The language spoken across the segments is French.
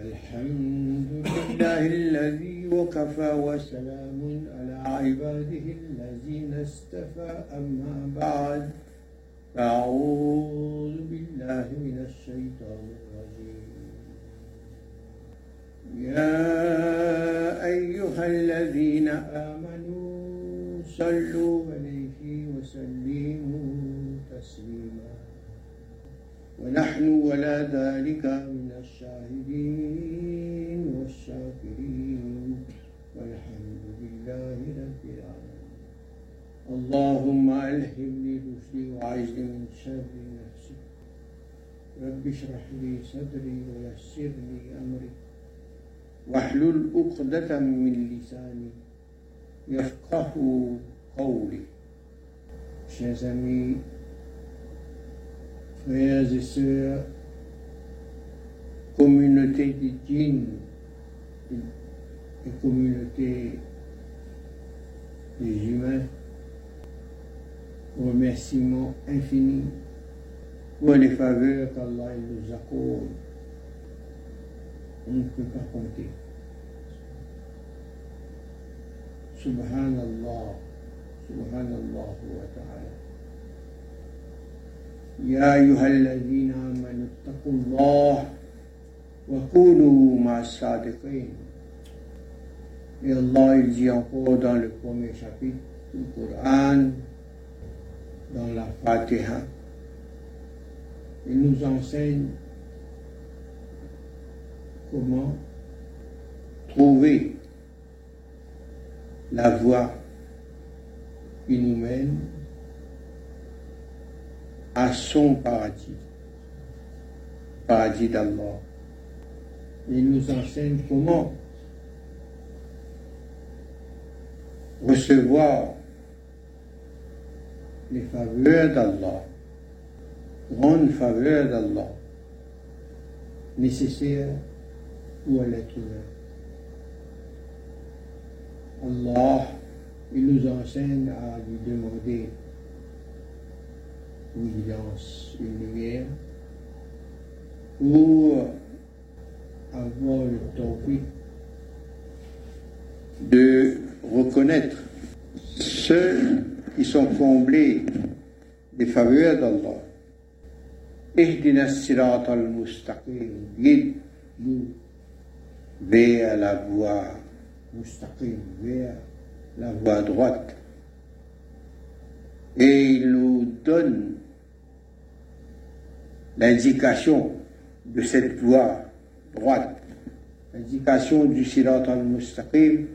الحمد لله الذي وكفى وسلام على عباده الذين استفى أما بعد أعوذ بالله من الشيطان الرجيم. يا أيها الذين آمنوا صلوا عليه وسلموا تسليما. ونحن ولا ذلك من الشاهدين والشاكرين والحمد لله رب العالمين. اللهم ألهمني رشدي وعجلي من شر نفسي. رب اشرح لي صدري ويسر لي أمري. واحلل عقدة من لساني يفقه قولي. Chers amis, frères communauté de djinns et communauté des humains, remerciements infinis pour les faveurs qu'Allah nous accorde. On ne peut pas compter. Subhanallah, Subhanallah wa ta'ala. يا أيها الذين آمنوا اتقوا الله وكونوا مع الصادقين Et Allah il dit encore dans le premier chapitre du Coran, dans la Fatiha, il nous enseigne comment trouver la voie qui nous mène à son paradis, paradis d'Allah. Il nous enseigne comment recevoir les faveurs d'Allah, grandes faveurs d'Allah, nécessaires pour l'être humain. Allah, il nous enseigne à lui demander une guidance, une lumière, pour le tawfiq de reconnaître ceux qui sont comblés des faveurs d'Allah. Ihdina sirat al-mustaqim, guide-nous vers la voie mustaqim, vers la voie droite. Et il nous donne l'indication de cette voie droite, l'indication du sirat al-mustaqim,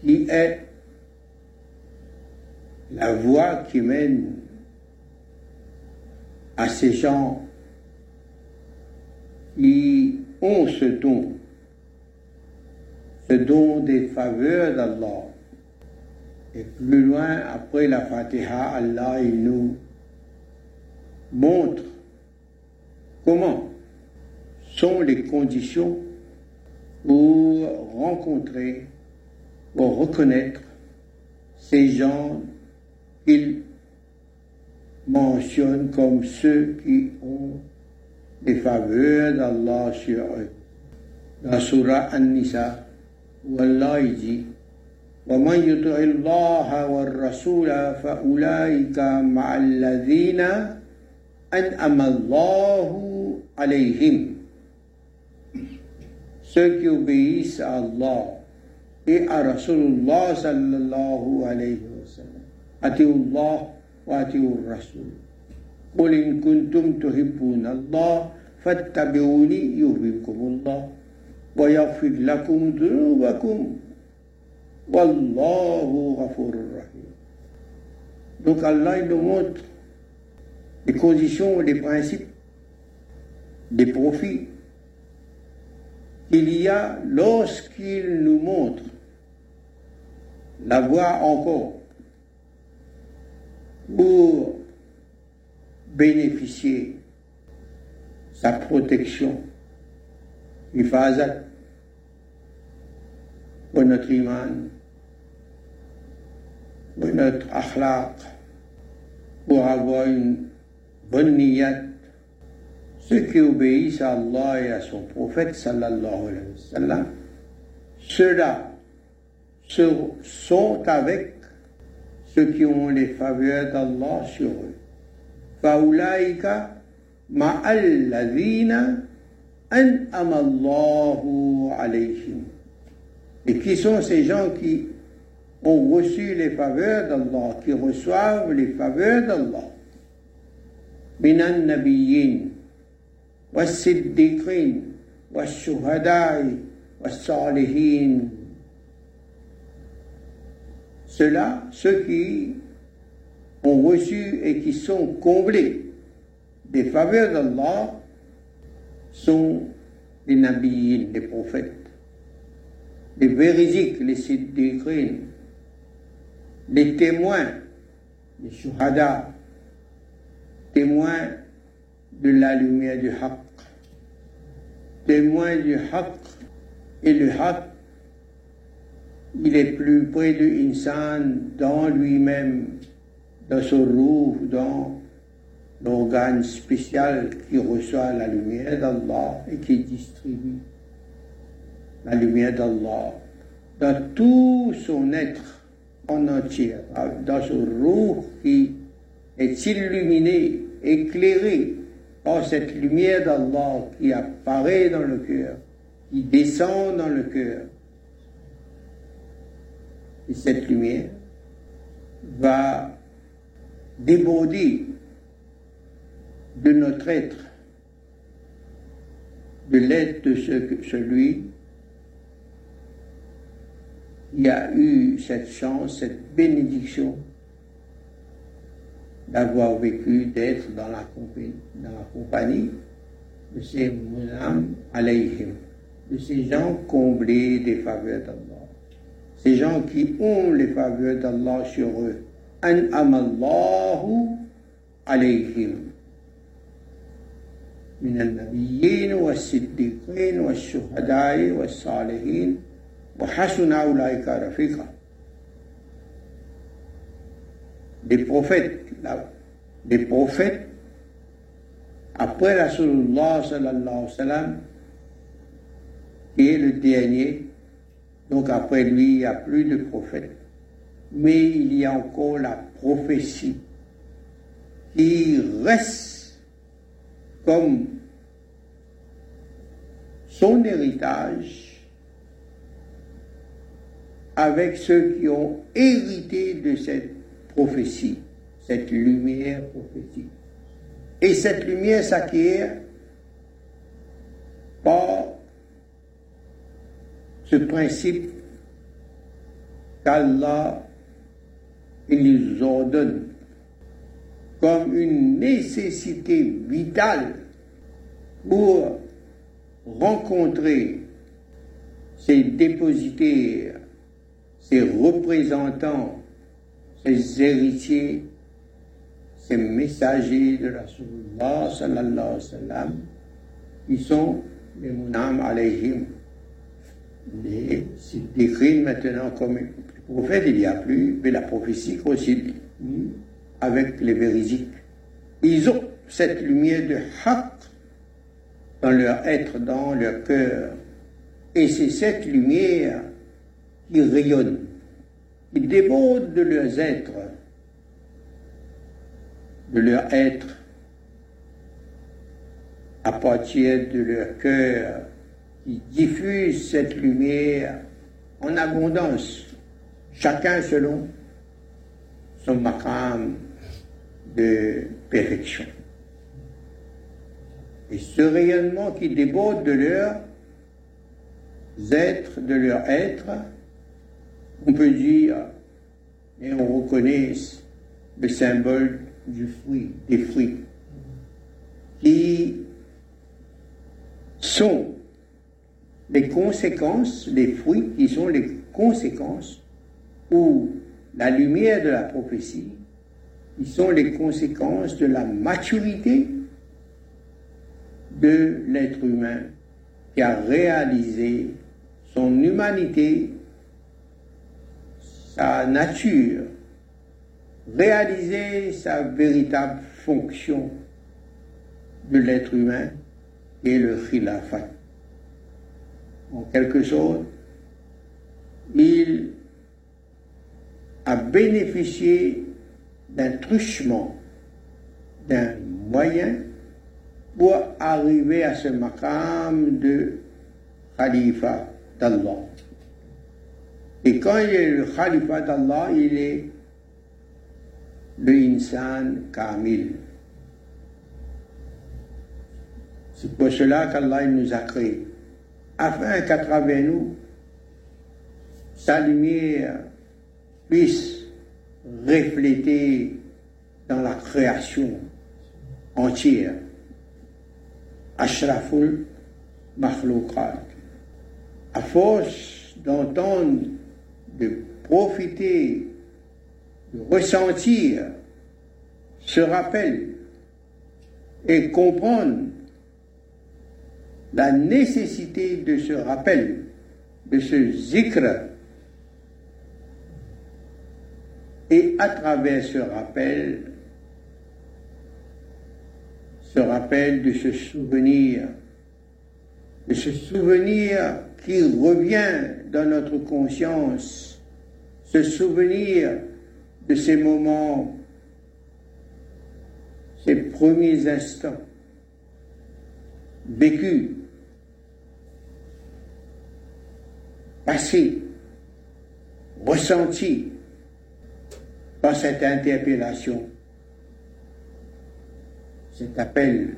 qui est la voie qui mène à ces gens qui ont ce don, ce don des faveurs d'Allah. Et plus loin, après la Fatiha, Allah, nous montre comment sont les conditions pour rencontrer pour reconnaître ces gens qu'il mentionne comme ceux qui ont des faveurs d'Allah sur eux. Dans Surah An-Nisa, où Allah dit ومن يطع الله والرسول فأولئك مع الذين أنعم الله عليهم ceux qui obéissent à Allah et à Rasulullah sallallahu alayhi wa sallam. أتيوا الله وأتيوا الرسول قل إن كنتم تحبون الله فاتبعوني يحببكم الله ويغفر لكم ذنوبكم والله غفور رحيم Donc Allah il nous montre les conditions, les principes, les profits qu'il y a lorsqu'il nous montre la voie encore pour bénéficier sa protection, ifazat, pour notre iman, pour notre akhlaq, pour avoir une bonne niyat, ceux qui obéissent à Allah et à son prophète sallallahu alayhi wa sallam, ceux-là sont avec ceux qui ont les faveurs d'Allah sur eux. Faulaika ma'alladhina an'ama Allahu alayhim. Et qui sont ces gens qui ont reçu les faveurs d'Allah, qui reçoivent les faveurs d'Allah? والصديقين والشهداء والصالحين Ceux-là, ceux qui ont reçu et qui sont comblés des faveurs d'Allah, sont les nabiyyin, les prophètes, les véridiques, les siddiqins, les témoins, les shuhada, témoins de la lumière du haqq, témoins du haqq, et le haqq, il est plus près de l'insan dans lui-même, dans son roux, dans l'organe spécial qui reçoit la lumière d'Allah et qui distribue la lumière d'Allah dans tout son être en entier, dans son roux qui est illuminé, éclairé par cette lumière d'Allah qui apparaît dans le cœur, qui descend dans le cœur. Et cette lumière va déborder de notre être, de l'être de celui qui a eu cette chance, cette bénédiction d'avoir vécu, d'être dans la, dans la compagnie de ces munam alayhim, de ces gens comblés des faveurs d'Allah, ces gens qui ont les faveurs d'Allah sur eux. An amallahu alayhim. من النبيين والصديقين والشهداء والصالحين وحسن أولئك رفيقا des prophètes, des prophètes, après Rasulullah sallallahu sallam, qui est le dernier, donc après lui, il n'y a plus de prophètes. Mais il y a encore la prophétie qui reste comme son héritage avec ceux qui ont hérité de cette prophétie, cette lumière prophétique. Et cette lumière s'acquiert par ce principe qu'Allah nous ordonne comme une nécessité vitale pour rencontrer ces dépositaires, ces représentants ces héritiers, ces messagers de Rasulullah sallallahu alayhi wa sallam, qui sont les munam alayhim. Les décrits maintenant comme prophètes, il n'y a plus, mais la prophétie aussi avec les véridiques. Ils ont cette lumière de haq dans leur être, dans leur cœur. Et c'est cette lumière qui rayonne ils débordent de leurs êtres, de leur être, à partir de leur cœur, qui diffuse cette lumière en abondance, chacun selon son makam de perfection. Et ce rayonnement qui déborde de leurs êtres, de leur être, on peut dire, et on reconnaît le symbole du fruit, des fruits, qui sont les conséquences, les fruits qui sont les conséquences, ou la lumière de la prophétie, qui sont les conséquences de la maturité de l'être humain qui a réalisé son humanité nature, réaliser sa véritable fonction de l'être humain et le khilafat. En quelque sorte, il a bénéficié d'un truchement, d'un moyen pour arriver à ce maqam de khalifa d'Allah. Et quand il est le khalifa d'Allah, il est le insan kamil. C'est pour cela qu'Allah nous a créés, afin qu'à travers nous, sa lumière puisse refléter dans la création entière. Ashraful Makhloukat. À force d'entendre, de profiter, de ressentir ce rappel et comprendre la nécessité de ce rappel, de ce zikr, et à travers ce rappel, ce rappel de ce souvenir, de ce souvenir qui revient dans notre conscience, ce souvenir de ces moments, ces premiers instants vécus, passés, ressentis par cette interpellation, cet appel,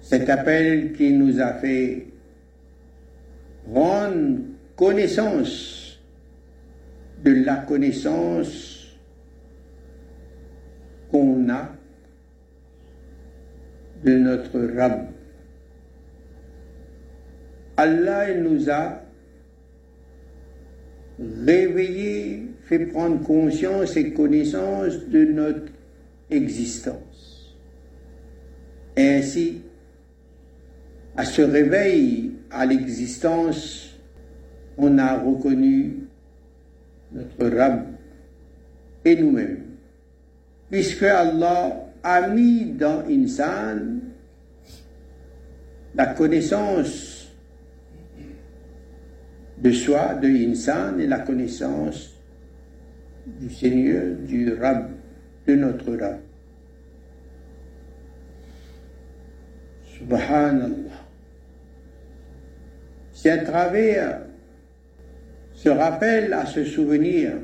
cet appel qui nous a fait prendre connaissance de la connaissance qu'on a de notre Rab. Allah nous a réveillé, fait prendre conscience et connaissance de notre existence. ainsi, à ce réveil à l'existence, on a reconnu notre Rab et nous-mêmes. Puisque Allah a mis dans Insan la connaissance de soi, de insan et la connaissance du Seigneur, du Rab, de notre Rab. Subhanallah. C'est à travers ce rappel à ce souvenir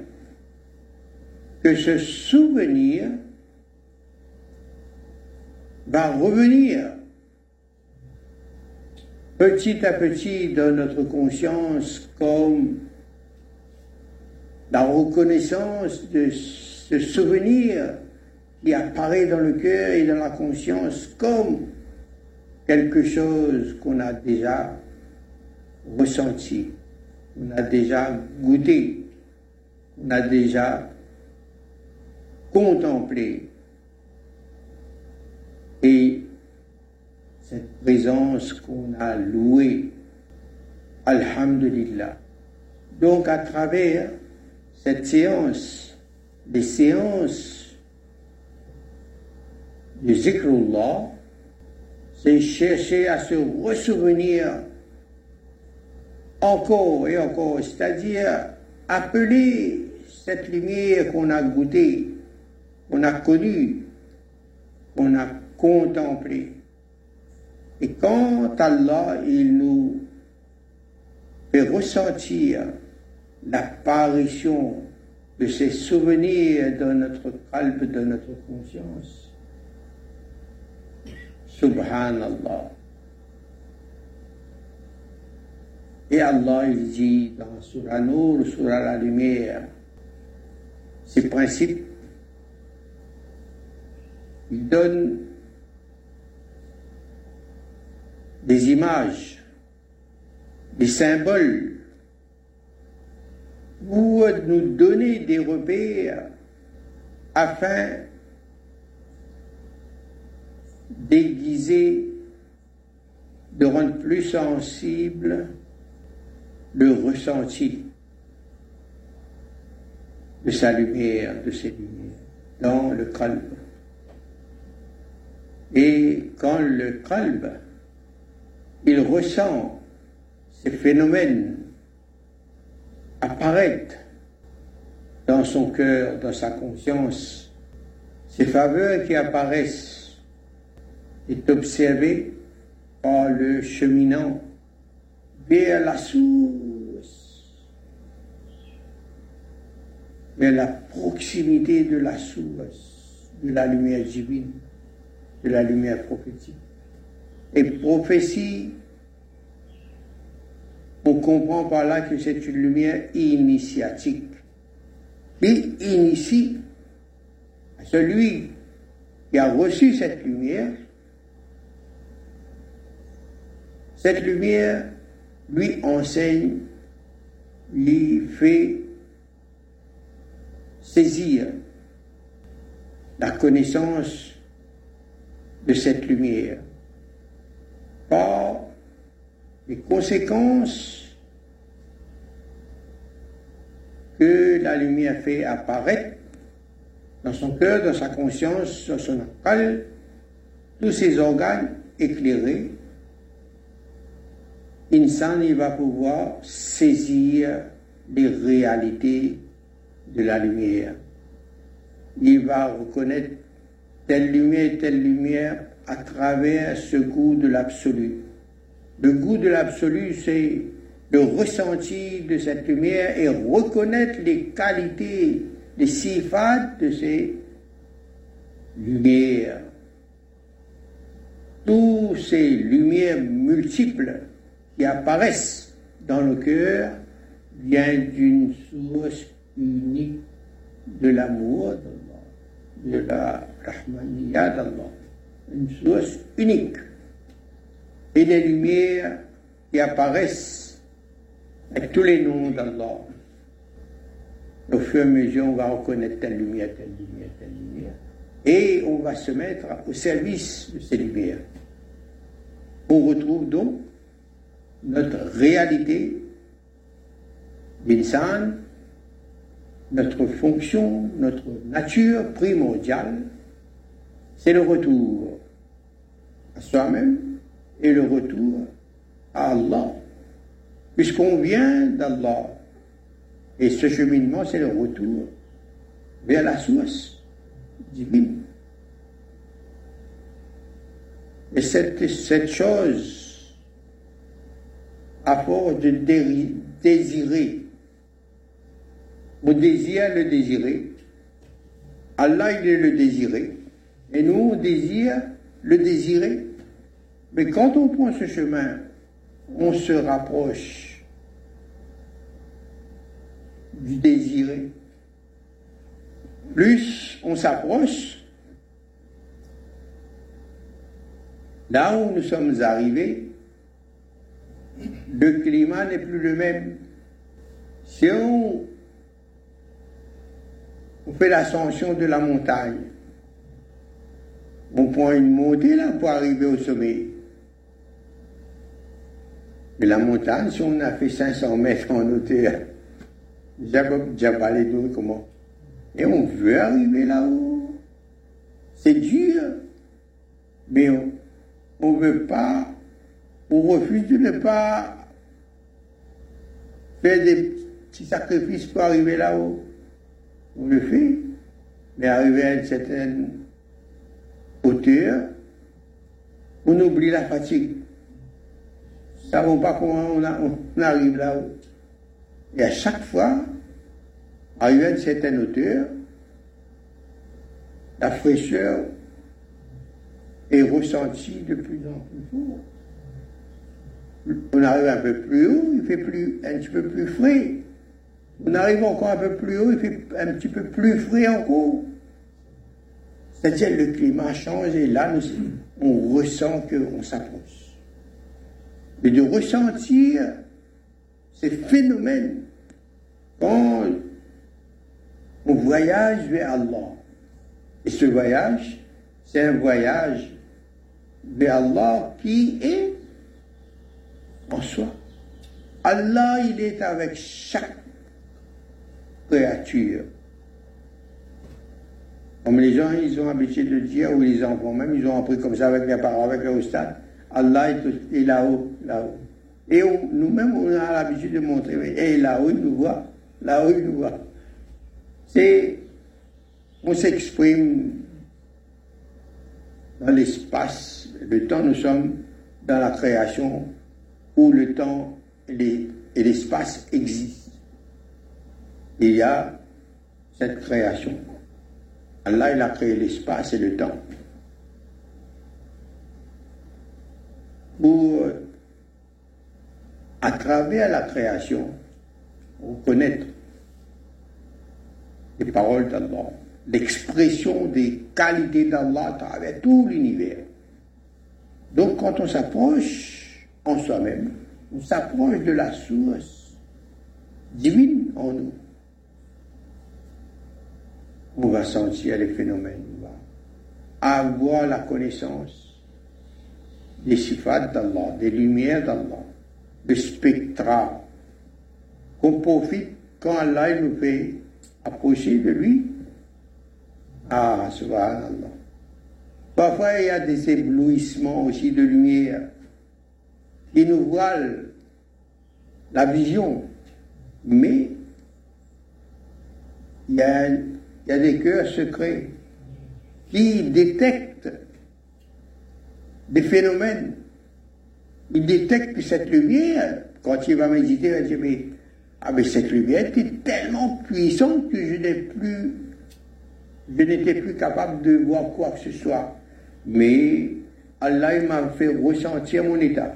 que ce souvenir va revenir petit à petit dans notre conscience comme la reconnaissance de ce souvenir qui apparaît dans le cœur et dans la conscience comme quelque chose qu'on a déjà ressenti, qu'on a déjà goûté, qu'on a déjà contemplé. Et cette présence qu'on a louée. Alhamdulillah. Donc à travers cette séance, des séances de zikrullah, c'est chercher à se ressouvenir encore et encore, c'est-à-dire appeler cette lumière qu'on a goûtée, qu'on a connue, qu'on a contemplée. Et quand Allah, il nous fait ressentir l'apparition de ces souvenirs dans notre calme, dans notre conscience, Subhanallah. Et Allah, il dit dans Surah Nour, Surah la lumière, ces principes, il donne des images, des symboles, ou nous donner des repères afin d'aiguiser, de rendre plus sensible le ressenti de sa lumière, de ses lumières, dans le calme. Et quand le qalb, il ressent ces phénomènes apparaître dans son cœur, dans sa conscience, ces faveurs qui apparaissent est observé par le cheminant vers la source, vers la proximité de la source, de la lumière divine, de la lumière prophétique. Et prophétie, on comprend par là que c'est une lumière initiatique qui initie celui qui a reçu cette lumière. Cette lumière lui enseigne, lui fait saisir la connaissance de cette lumière. Par les conséquences que la lumière fait apparaître dans son cœur, dans sa conscience, dans son âme, tous ses organes éclairés, Insan il va pouvoir saisir les réalités de la lumière. Il va reconnaître telle lumière, telle lumière à travers ce goût de l'absolu. Le goût de l'absolu, c'est le ressenti de cette lumière et reconnaître les qualités, les sifat de ces lumières. Toutes ces lumières multiples qui apparaissent dans le cœur viennent d'une source unique de l'amour de la rahmaniyya d'Allah, une source unique. Et les lumières qui apparaissent avec tous les noms d'Allah. Au fur et à mesure, on va reconnaître telle lumière, telle lumière, telle lumière. Et on va se mettre au service de ces lumières. On retrouve donc notre réalité d'insan, notre fonction, notre nature primordiale, c'est le retour à soi-même et le retour à Allah. Puisqu'on vient d'Allah. Et ce cheminement, c'est le retour vers la source divine. Et cette, cette chose, à force de désirer, on désire le désirer, Allah il est le désiré, et nous on désire le désirer. Mais quand on prend ce chemin, on se rapproche du désiré. Plus on s'approche, là où nous sommes arrivés, le climat n'est plus le même. Si on, fait l'ascension de la montagne, on prend une montée là pour arriver au sommet. Mais la montagne, si on a fait 500 mètres en hauteur, déjà pas les deux comment. Et on veut arriver là-haut. C'est dur. Mais on ne veut pas, on refuse de ne pas faire des petits sacrifices pour arriver là-haut. On le fait. Mais arriver à une certaine hauteur, on oublie la fatigue. Nous ne savons pas comment on, arrive là-haut. Et à chaque fois, arrivé à une certaine hauteur, la fraîcheur est ressentie de plus en plus fort. On arrive un peu plus haut, il fait plus, un petit peu plus frais. On arrive encore un peu plus haut, il fait un petit peu plus frais encore. C'est-à-dire le climat change et là, on ressent qu'on s'approche. Mais de ressentir ces phénomènes quand on voyage vers Allah. Et ce voyage, c'est un voyage vers Allah qui est en soi. Allah, il est avec chaque créature. Comme les gens, ils ont l'habitude de dire, ou les enfants même, ils ont appris comme ça avec les parents, avec le stade. Allah est, là-haut, là-haut. Et nous-mêmes, on a l'habitude de montrer, et là-haut, il nous voit, là-haut, il nous voit. C'est, on s'exprime dans l'espace, le temps, nous sommes dans la création où le temps et l'espace existent. Il y a cette création. Allah, a créé l'espace et le temps. Pour, à travers la création, reconnaître les paroles d'Allah, l'expression des qualités d'Allah à travers tout l'univers. Donc quand on s'approche en soi-même, on s'approche de la source divine en nous. On va sentir les phénomènes, on va avoir la connaissance des sifat d'Allah, des lumières d'Allah, des spectra qu'on profite quand Allah nous fait approcher de lui. Ah, subhanallah. Parfois, il y a des éblouissements aussi de lumière qui nous voilent la vision. Mais il y a, il des cœurs secrets qui détectent des phénomènes. Ils détectent que cette lumière, quand il va méditer, il va dire, mais, ah, mais cette lumière était tellement puissante que je n'ai plus, je n'étais plus capable de voir quoi que ce soit mais Allah m'a fait ressentir mon état.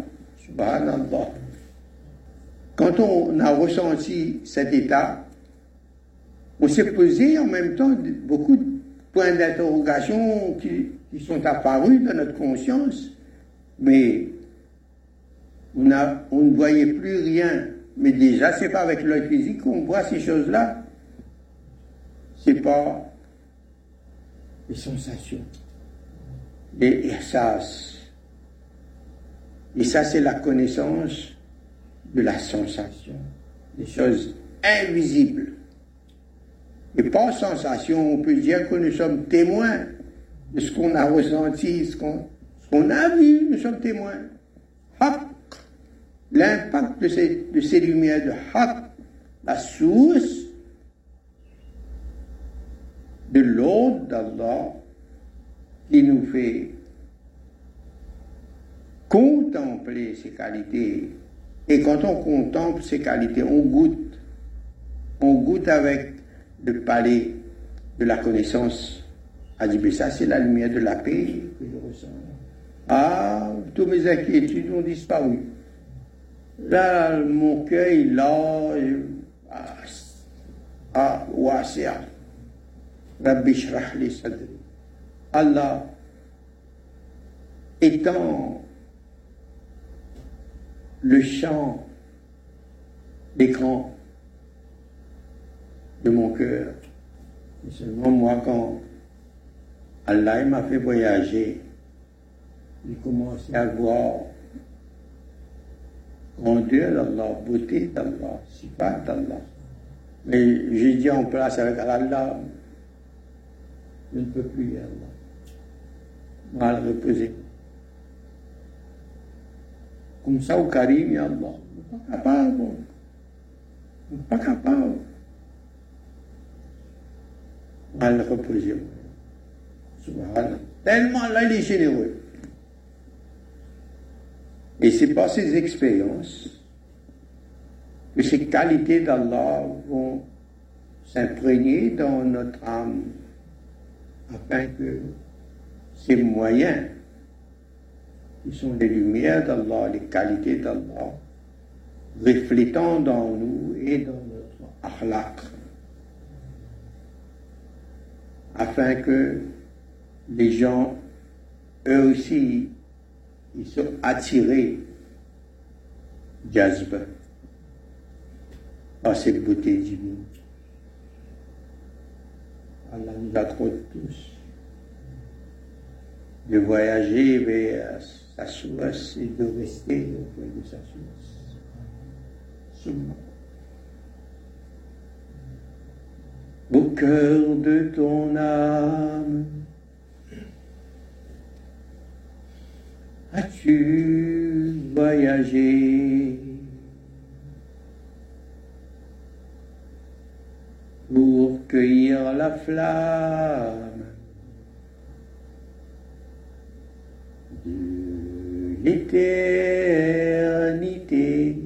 Quand on a ressenti cet état, on s'est posé en même temps beaucoup de points d'interrogation qui, sont apparus dans notre conscience, mais on, ne voyait plus rien. Mais déjà, c'est pas avec l'œil physique qu'on voit ces choses-là. C'est pas les sensations et ihsas. Et ça, c'est la connaissance de la sensation, des choses invisibles. Et par sensation, on peut dire que nous sommes témoins de ce qu'on a ressenti, ce qu'on a vu, nous sommes témoins. l'impact de ces, de ces lumières de Haq, la source de l'ordre d'Allah qui nous fait contempler ses qualités. Et quand on contemple ses qualités, on goûte. On goûte avec le palais de la connaissance. A mais ça, c'est la lumière de la paix que je ressens. Ah, toutes mes inquiétudes ont disparu. Là, mon cœur, il là, ah, ah, wasi'a. Rabbi shrah. Allah étant le champ d'écran de mon cœur. seulement moi, quand Allah m'a fait voyager, j'ai commencé à voir grandeur d'Allah, beauté d'Allah, sifat d'Allah. Mais j'ai dit en place avec Allah, je ne peux plus, Allah mal reposer. Comme ça, au Karim, ya Allah, pas capable. Pas capable. Mal reposer. Subhanallah. Tellement là, il est généreux. Et c'est par ces expériences que ces qualités d'Allah vont s'imprégner dans notre âme afin que ces moyens, qui sont les lumières d'Allah, les qualités d'Allah, reflétant dans nous et dans notre akhlaq, afin que les gens, eux aussi, ils soient attirés jazba par cette beauté divine. Allah nous accorde tous de voyager vers sa source et de rester auprès de sa source. au cœur de ton âme. As-tu voyagé? Pour cueillir la flamme l'éternité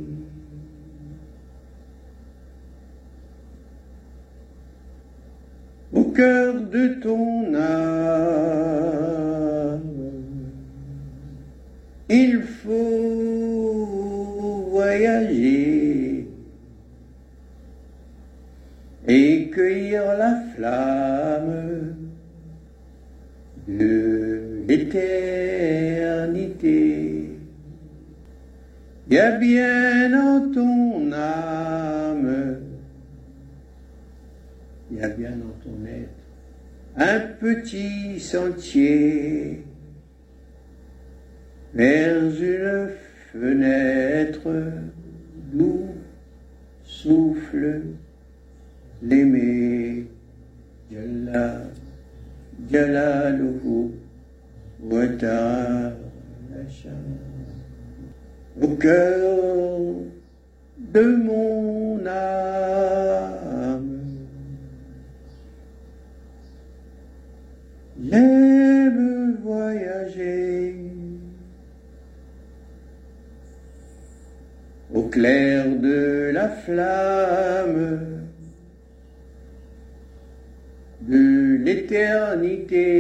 au cœur de ton âme. Il faut voyager et cueillir la flamme de l'éternité. Il y a bien en ton âme, il y a bien dans ton être un petit sentier vers une fenêtre d'où souffle l'aimer. Jalla, Jalaluhu, wa ta'ala Au cœur de mon âme, j'aime voyager. Au clair de la flamme de l'éternité.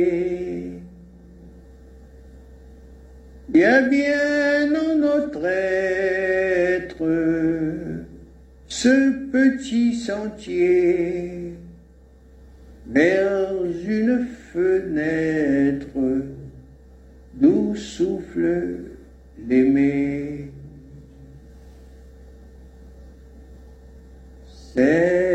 A bien en notre être ce petit sentier vers une fenêtre d'où souffle l'aimer. C'est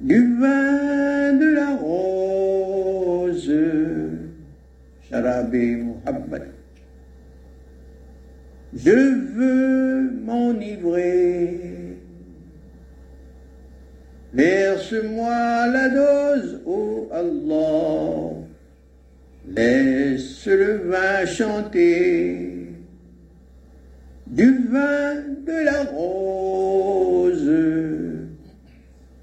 du vin de la rose. Sharabé Muhammad. Je veux m'enivrer. Verse-moi la dose, ô Allah. Laisse le vin chanter. Du vin de la rose.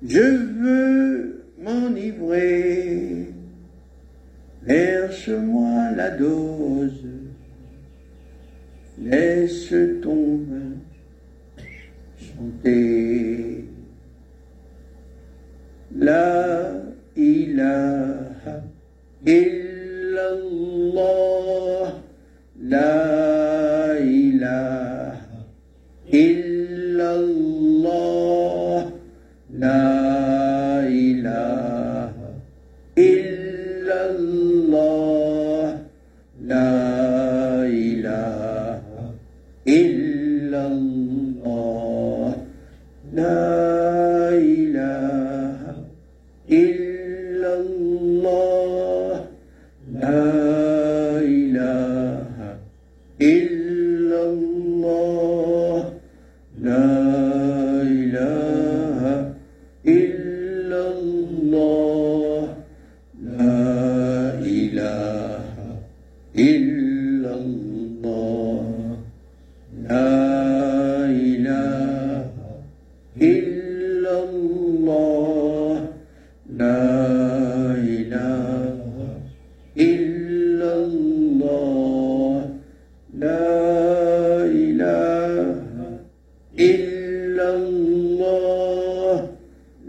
Je veux m'enivrer. Verse-moi la dose. Laisse ton vin chanter. La ilaha illallah. La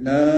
Uh,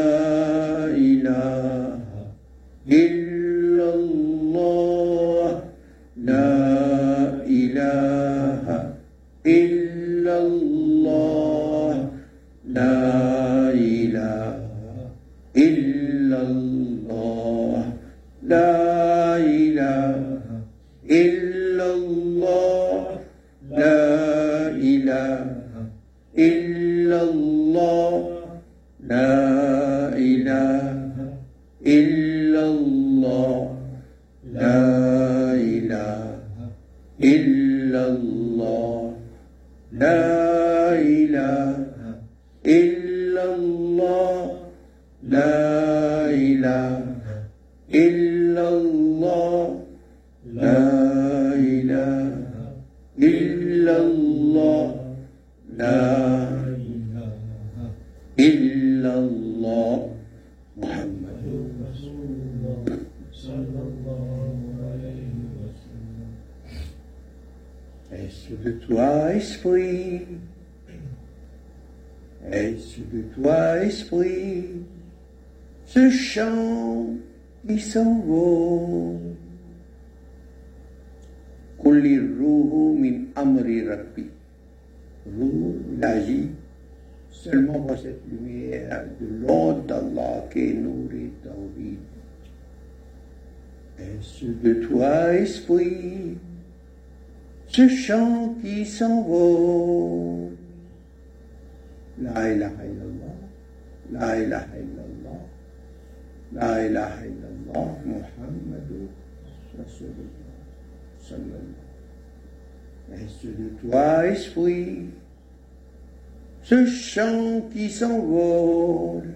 s'envole,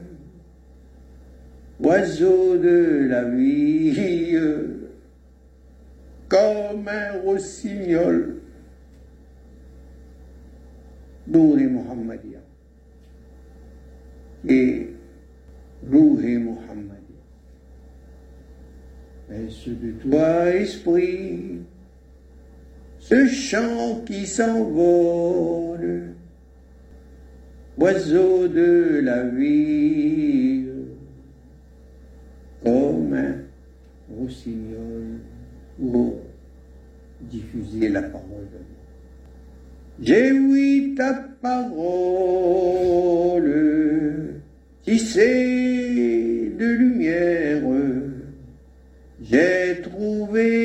oiseau de la vie, comme un rossignol, Nouri Muhammadia, et Rouhi Muhammadia. Est-ce de toi, esprit, ce chant qui s'envole, oiseau de la vie, comme un rossignol pour diffuser la parole de Dieu. J'ai oui ta parole, tissée de lumière, j'ai trouvé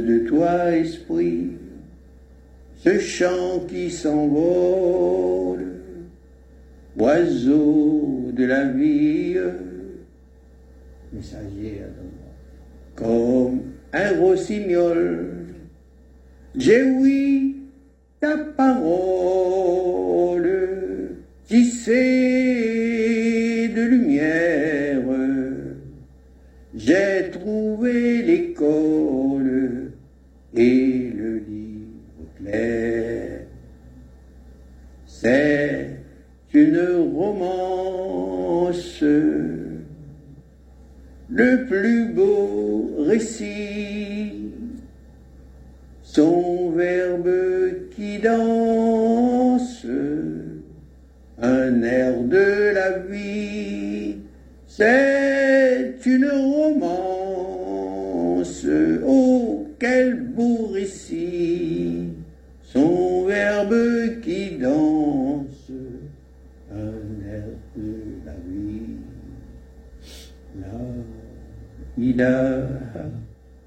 de toi, esprit, ce chant qui s'envole, oiseau de la vie, messager d'Allah, comme un rossignol, j'ai oui ta parole, tissée de lumière, j'ai trouvé l'école et le livre clair. C'est une romance, le plus beau récit, son verbe qui danse, un air de la vie, c'est une romance, oh quel beau récit, son verbe danse, un air de la vie. La ilaha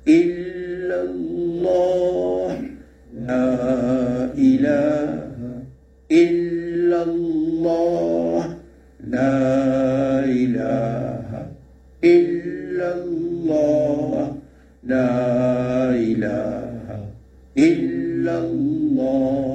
illallah, la ilaha illallah, la ilaha illallah, la ilaha illallah,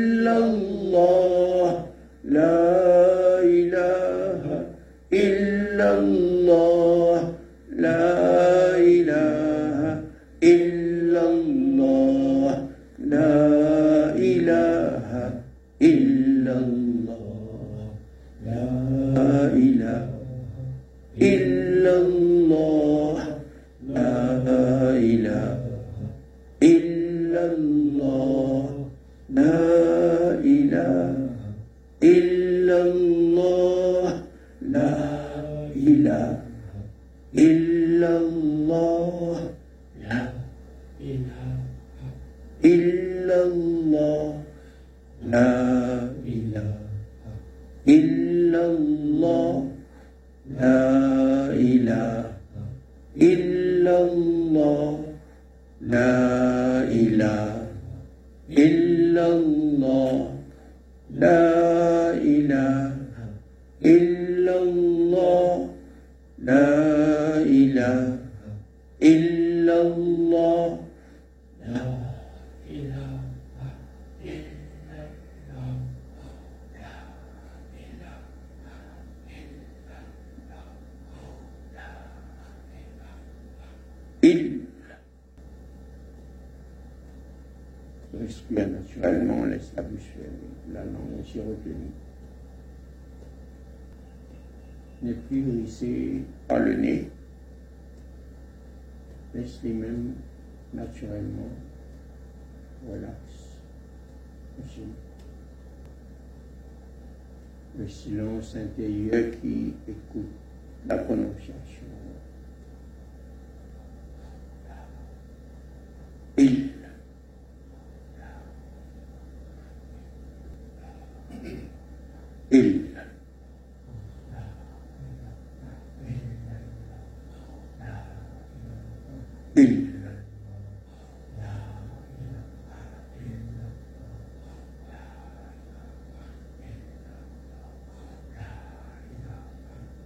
the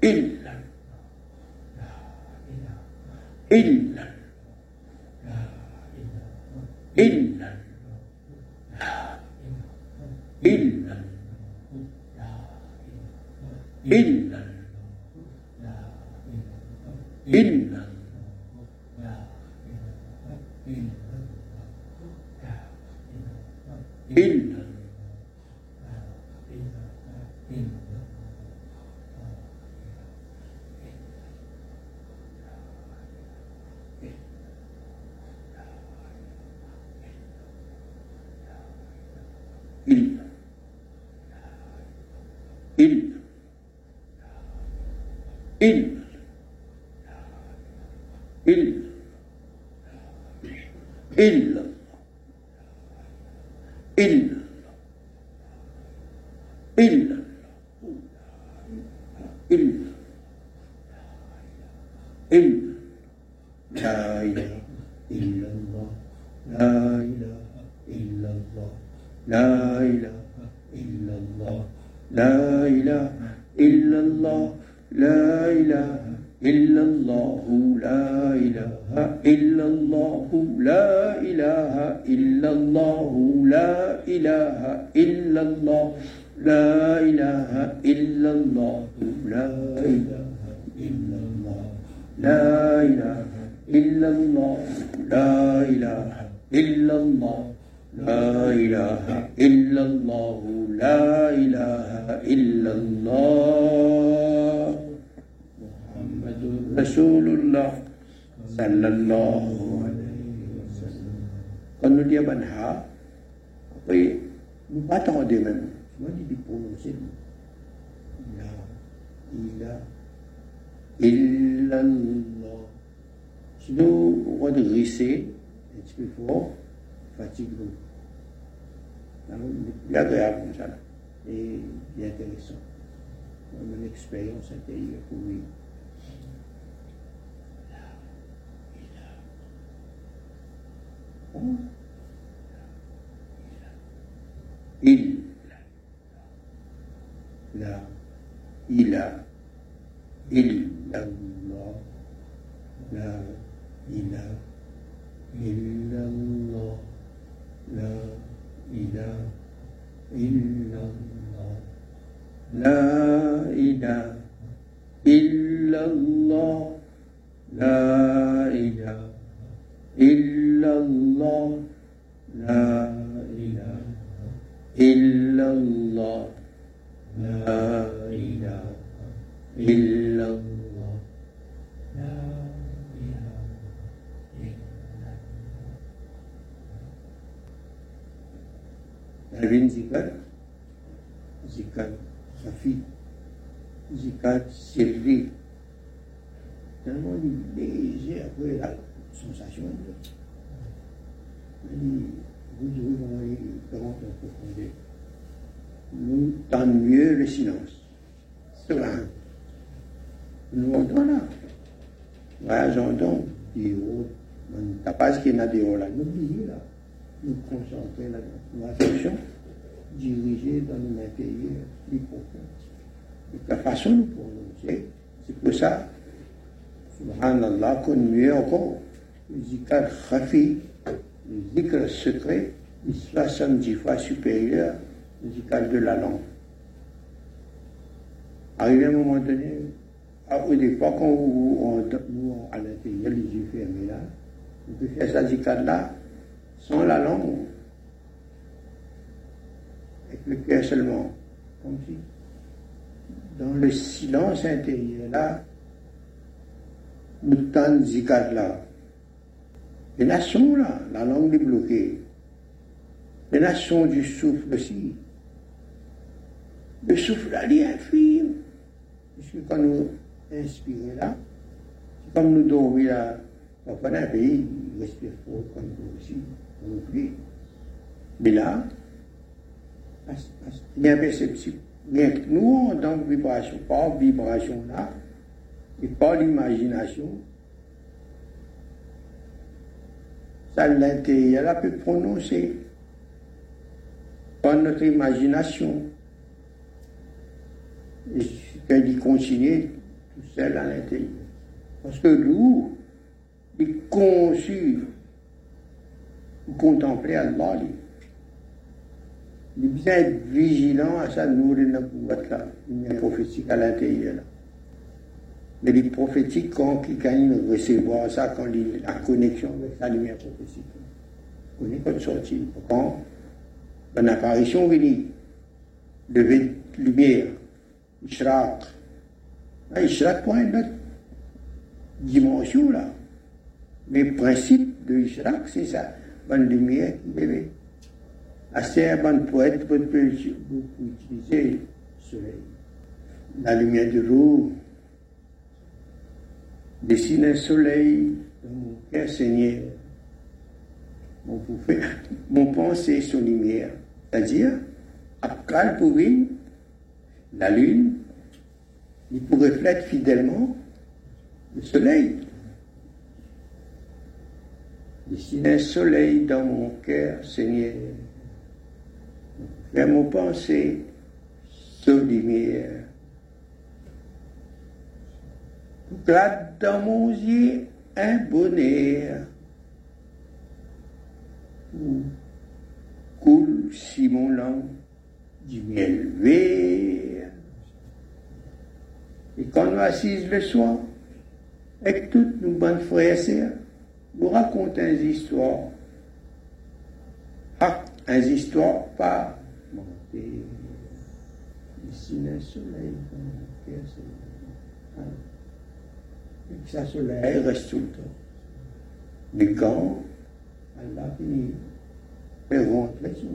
إلا إلا إلا إلا إلا إلى إلا الله. لا إله إلا الله. لا إله إلا الله. لا إله إلا الله. لا إله إلا الله. لا إله إلا الله. لا إله إلا الله لا إله إلا safi, zikir sirri. Tellement il léger après la sensation. Il vous trouvez comment il commence à. Nous, tant mieux le silence. Cela là. Nous entendons là. Voyageons donc, dit, oh, t'as pas ce qu'il y a des hauts là. Nous oublions là. Nous concentrer là dans réflexion, diriger dans l'intérieur plus profond. De la façon nous prononcer, c'est pour ça Subhanallah, qu'on mieux encore, le zikr khafi, le zikr secret, est 70 fois supérieur au zikr de la langue. Arrivé à un moment donné, au départ, quand on, nous, à l'intérieur, les yeux fermés là, on peut faire ça zikr là, sans la langue, avec le cœur seulement, comme si, dans le silence intérieur là, Bhutan zikat là. Les nations là, la langue est bloquée. Les nations du souffle aussi. Le souffle là, il est infime. Quand nous inspirons là, c'est comme nous dormons là, dans un pays, respire fort comme nous aussi, on oublie. Mais là, a imperceptible. Rien que nous, dans vibration, pas vibration là, et par l'imagination, ça l'intérieur a pu prononcer par notre imagination. Et qu'elle y tout seul à l'intérieur. Parce que nous, il est conçu pour contempler Allah. Il est bien vigilant à sa nourriture, il y a prophétique à l'intérieur mais les prophétiques, quand ils gagnent recevoir ça, quand la connexion avec la lumière prophétique. On est comme sorti. Quand une apparition vient, de lumière, Ishraq. Ishraq pour une autre dimension là. Mais le principe de Ishraq, c'est ça. Bonne lumière bébé. Assez un bon poète peut utiliser le soleil. La lumière de l'eau, dessine un soleil dans mon cœur, Seigneur. Mon, mon pensée, son lumière. C'est-à-dire, après la lune, il pour reflète fidèlement le soleil. Dessine un soleil dans mon cœur, Seigneur. Faire mon pensée, son lumière. Glade dans mon yeux un bonheur. Où coule si mon langue du miel vert. Et quand nous assise le soir, avec toutes nos bonnes frères et sœurs, nous racontons des histoires. Ah, des histoires pas montées. Ici, le soleil, cœur, et que ça soleil reste tout le temps. Mais quand Allah finit, fait rentrer son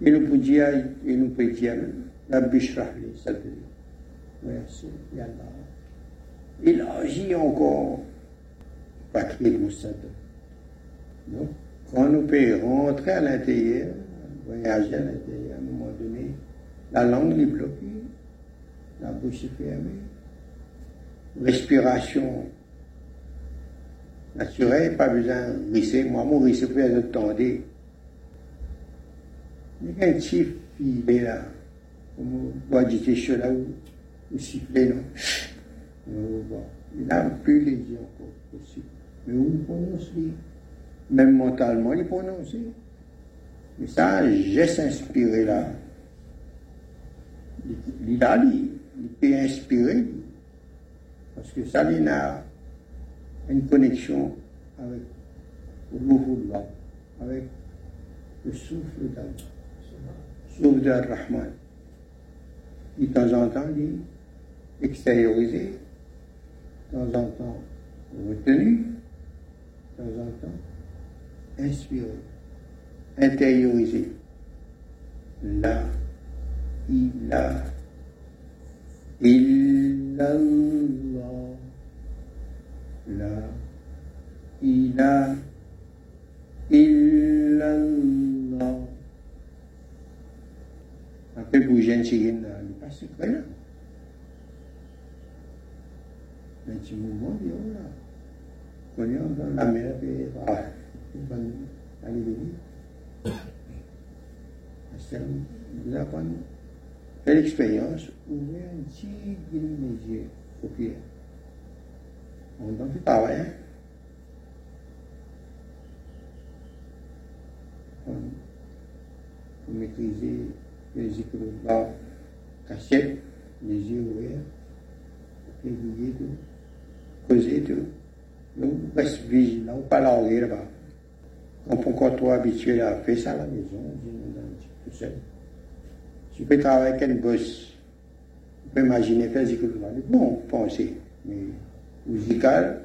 peut dire, la bishrahli, sadri. Merci, Allah. Il agit encore, Donc, quand nous pouvons rentrer à l'intérieur, voyager à l'intérieur, à un moment donné, la langue est bloquée la bouche est fermée. Respiration naturelle, pas besoin de risser. Moi, mon risser pour de tendre. Il y a un petit filet là, comme on voit du técho là, ou siffler, non? Il a plus les yeux encore possible. Mais où prononce Même mentalement, il prononce. Mais ça, j'ai s'inspiré là. Dit il peut inspirer, parce que ça, il a une connexion avec Ruhullah, avec le souffle d'Allah, souffle d'Al-Rahman. De temps en temps, il extérioriser, de temps en temps retenu, de temps en temps inspiré, intérioriser. Là, il a illallah. La ilaha illallah. Il là. Quand il y a la mer, puis, ah, il va aller venir. Nous avons fait l'expérience, ouvrir un petit guillemot les yeux au pied. On ne fait pas, hein? Pour maîtriser les écoles cassette, les yeux ouverts, régulier tout, causer tout. Donc, reste vigilant, pas larguer là-bas. On encore trop habitué à faire ça à la maison, tout seul. Tu peux travailler avec un boss. Tu peux imaginer faire ce que tu Bon, penser. Mais musical,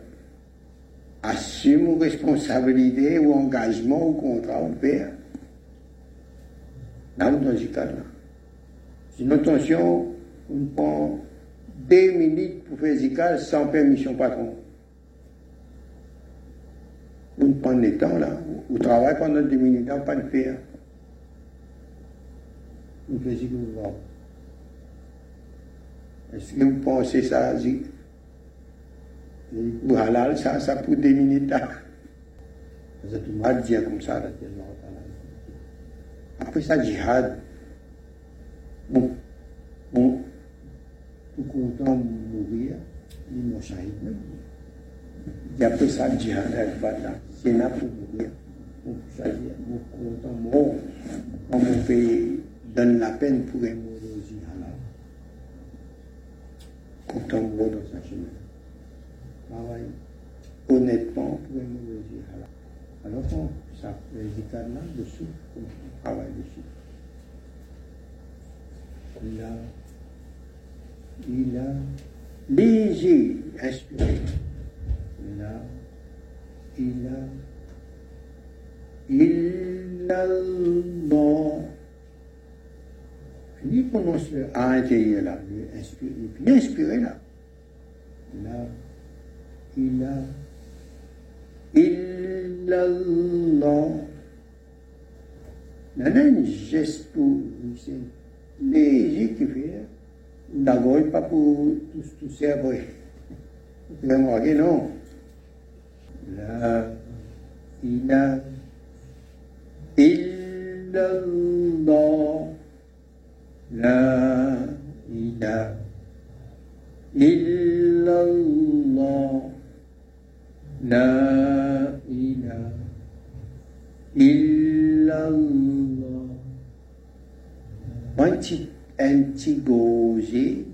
assume responsabilité ou engagement ou contrat, on fait. Sinon, attention, on prend deux minutes pour faire zical sans permission patron. On prend le temps là, on travaille pendant deux minutes, on pas de faire. On fait vous. Est-ce que vous pensez ça, ou halal, ça, ça pour deux minutes là? C'est tout mal comme ça, là, Après ça, jihad. Bon, bon, tout content de mourir, il m'a shahid même. Et après ça, jihad avec Badla, c'est là pour mourir. Pour choisir, pour content mort, comme on fait donne la peine pour un mort aussi halal. Content mort dans sa chemin. Travaille honnêtement pour un mort aussi halal. Alors, quand ça fait des là dessus, on travaille dessus. Il a, il a léger, inspiré. Là, il a, il non. Il prononce le A intérieur là, il inspire, il inspiré là. Là, il a, il a nanen gestu se ne jiki fe da goi papu tu tu se la ina la ina illa la ina illa Anti, antigose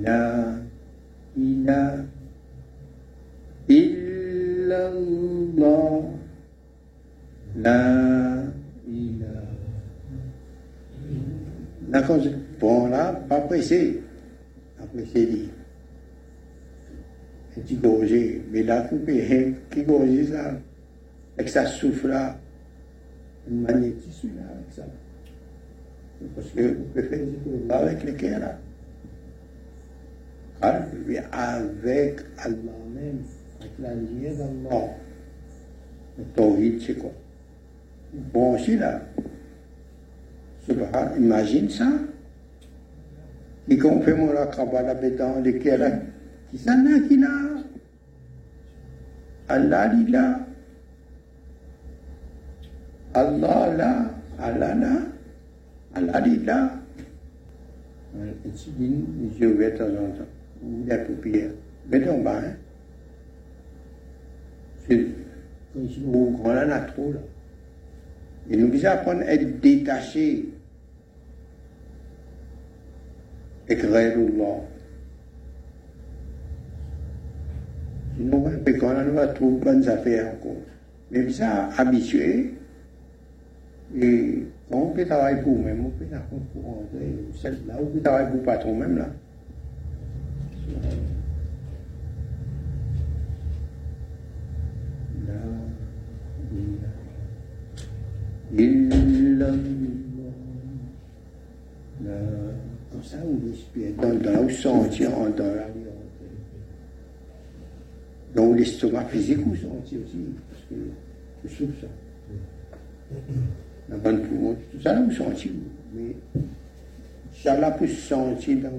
La ilaha illallah La ilaha D'accord Bon, là, pas pressé. Pas pressé, dit. Gorgé. Mais là, coupé, qui gorgé ça Avec ça souffle là. Magnétisme là, avec ça. Parce que vous des là avec cœurs là. Avec Allah même, avec la lumière d'Allah. Le tawhid, c'est quoi Bon, aussi là. Subhan, imagine ça. Et quand on fait mon rakaba béton, les kera, qui s'en a qui là Allah dit là. Allah là. Allah là. Allah dit là. Je vais de temps en temps. Il y a paupières. Mettons bas, hein. C'est, on en a trop là. Et nous devons apprendre à être détachés Allah. Sinon, on va trouver bonnes affaires encore. Mais ça, habitué, et quand on travaille pour vous-même, on peut rencontrer celle là, on peut travailler pour le patron même là. Comme ça, on respire dans, dans là où sentir, dans la Dans l'estomac physique, on sentit aussi, parce que je souffre ça. Poumon, tout ça, là, vous mais ça là peut se sentir dans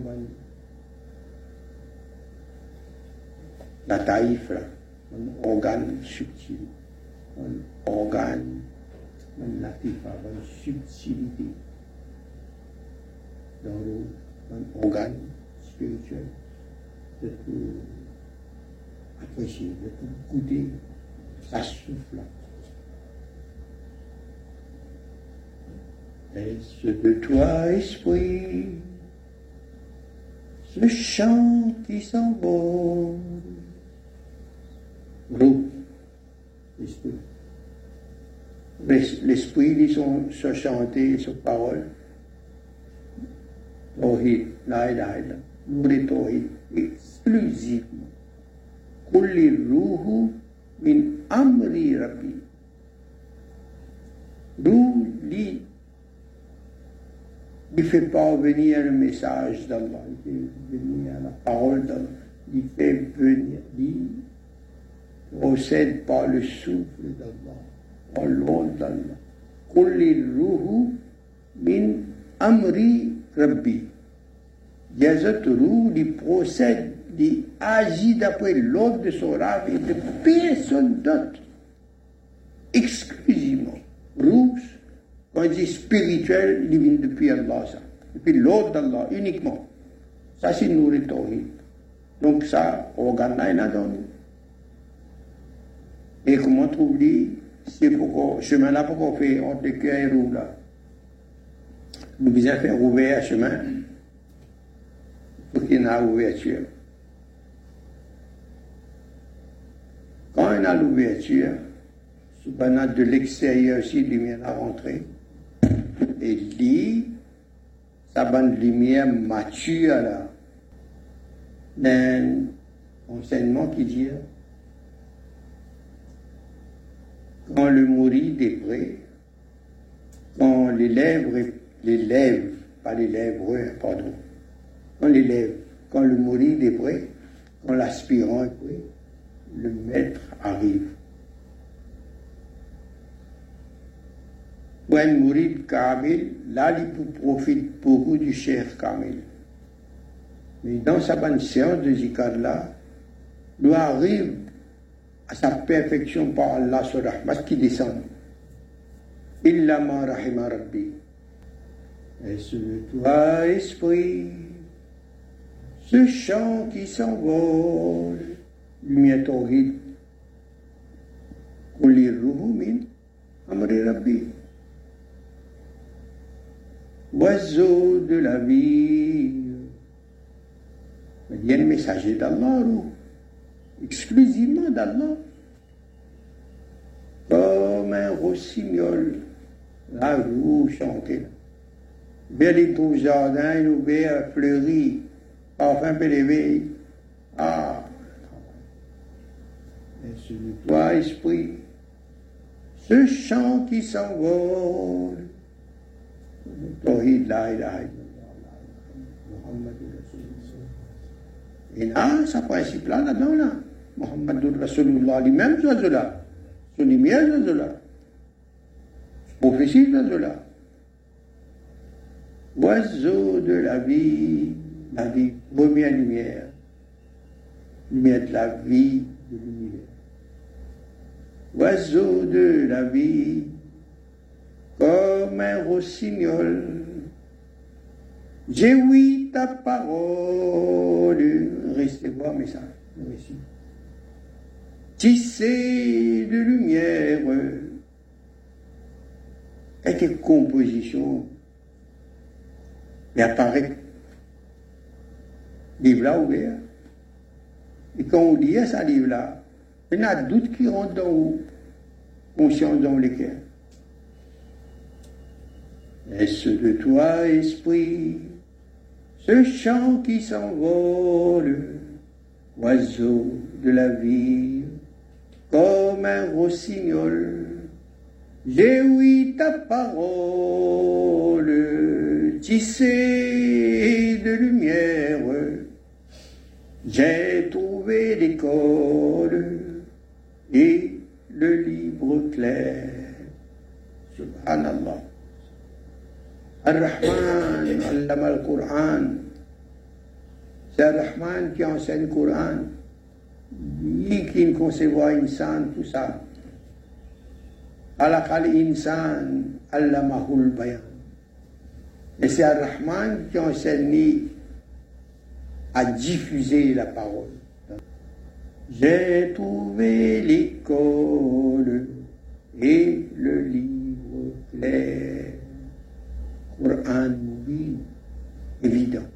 la taïf, là, un organe subtil, un organe, un latifa, une subtilité. Dans l'organe spirituel, de tout apprécier, de tout goûter, ça souffle. là. Est-ce de toi, esprit, ce chant qui s'envole Roux, l'esprit. L'esprit dit son, se chanter, son parole. Tawhid, la ilaha illa. Nourri Tawhid, exclusivement. Kulli ruhu min amri rabbi. Il fait parvenir le message d'Allah, il fait venir la parole d'Allah, il fait venir, il procède par le souffle d'Allah, par l'onde d'Allah. Kulli ruhu min amri rabbi. Yazat ruh, il procède, il agit d'après l'ordre de son rab et de personne d'autre, exclusivement. Ruh, quand il dit spirituel, il vient depuis Allah, ça. Depuis l'ordre d'Allah, uniquement. Ça, c'est nourri tawhid. Donc ça, organe là, il a donné. Et comment trouver c'est pourquoi, chemin là, pourquoi on fait entre cœur et roue là. Nous besoin faire ouvrir un chemin pour qu'il y ait une ouverture. Quand on a l'ouverture, de l'extérieur aussi, il vient à rentrer et dit, sa bonne lumière mature là. Un enseignement qui dit, quand le mourit prêt, quand les lèvres, les lèvres, pas les lèvres, pardon, quand les lèvres, quand le est prêt, quand l'aspirant est prêt, le maître arrive. Pour un mourid Kamil, là, il profite beaucoup du chef Kamil. Mais dans sa bonne séance de zikar là, il arrive à sa perfection par Allah sur rahmat qui descend. Illa ma rahima rabbi. Est-ce toi, esprit, ce chant qui s'envole, lumière tawhid, kulir ruhu min amri rabbi oiseau de la vie. Il y a le d'Allah, exclusivement d'Allah. Comme un rossignol, là, vous chantez. Vers les beaux jardins, nous vers fleuris, enfin élevé. Ah, est-ce toi, esprit, ce chant qui s'envole Rasulullah. Et là, ce principe-là, là-dedans, là. Muhammadur Rasulullah, lui-même. Son lumière. Prophétie. Oiseau de la vie, la vie, première lumière. Lumière de la vie de l'univers. Oiseau de la vie, comme un rossignol. J'ai oui ta parole. Restez voir, mais le récit. Tissé de lumière. Et quelle composition. Il apparaît. Livre-là ouvert. Et quand on lit ça livre-là, il y a doute qui rentre dans vous, conscience dans les Est-ce de toi, esprit, ce chant qui s'envole, oiseau de la vie, comme un rossignol J'ai ouï ta parole, tissée J'ai trouvé l'école et le livre clair. Subhanallah. Ar-Rahman allama al-Qur'an. C'est Ar-Rahman qui enseigne le Coran. Lui qui ne concevoit insan, tout ça. Alakal insan allamahul bayan. Et c'est Ar-Rahman qui enseigne à diffuser la parole. J'ai trouvé l'école et le livre clair. Coran mobile, évident.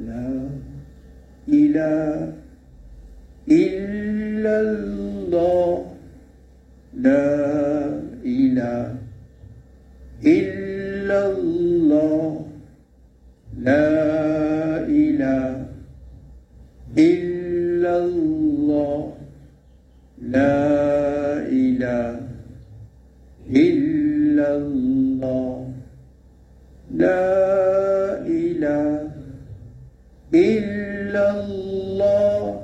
La ilaha illallah لا إله إلا الله لا إله إلا الله لا إله إلا الله لا إله إلا الله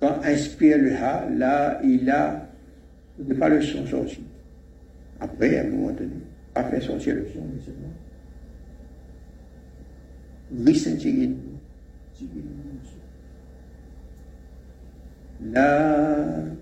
Quand inspire le ha, la ilaha ne pas le son sortir. Après, à un moment donné, pas faire sortir le son, mais seulement ressentir La ilaha illallah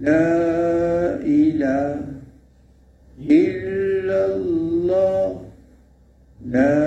لا إله إلا الله. لا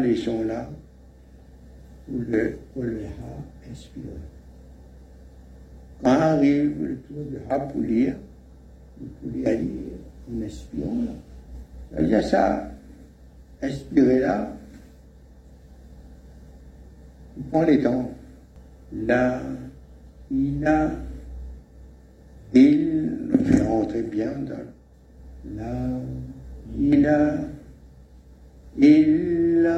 les gens là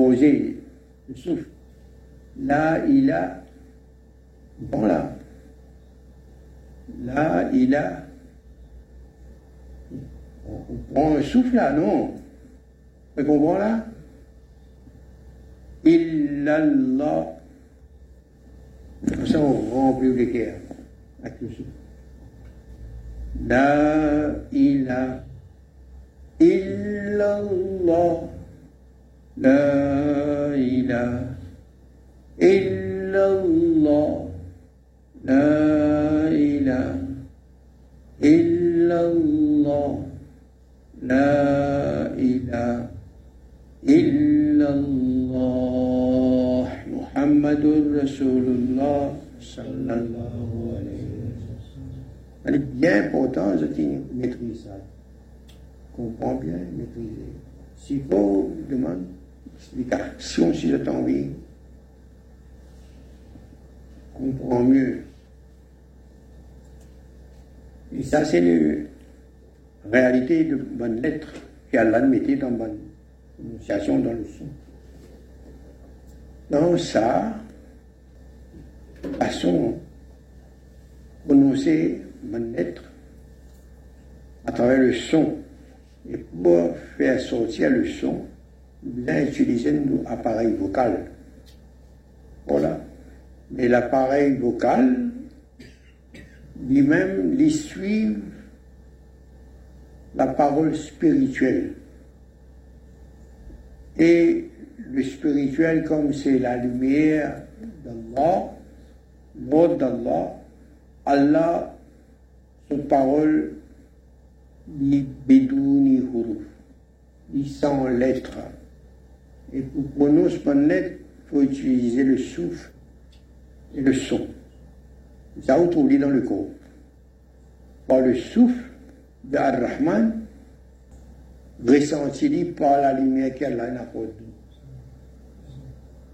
poser le souffle. Là, il a, bon là, là, il a, on prend un souffle là, non Tu comprends là? Illallah. Comme ça, on remplit l'équerre avec le souffle. La ilaha illallah. لا إله إلا الله لا إله إلا الله لا إله إلا الله محمد رسول الله صلى الله عليه وسلم Elle est bien important de maîtriser ça. Comprends bien, maîtriser. S'il faut, demande explication si j'ai envie. Comprends mieux. Et ça, c'est la réalité de bonne lettre qu'Allah mettait dans bonne prononciation dans le son. Dans ça, façon prononcer bonne lettre à travers le son. Et pour faire sortir le son, nous avons utilisé nos appareils vocal. Voilà. Mais l'appareil vocal, lui-même, lui suit la parole spirituelle. Et le spirituel, comme c'est la lumière d'Allah, l'ordre d'Allah, Allah, son parole, ni bédou ni huruf, ni sans lettres. Et pour prononcer bonne lettre, il faut utiliser le souffle et le son. Ça, trouvez dans le corps. Par le souffle d'Ar-Rahman, ressenti par la lumière qu'Allah a apportée.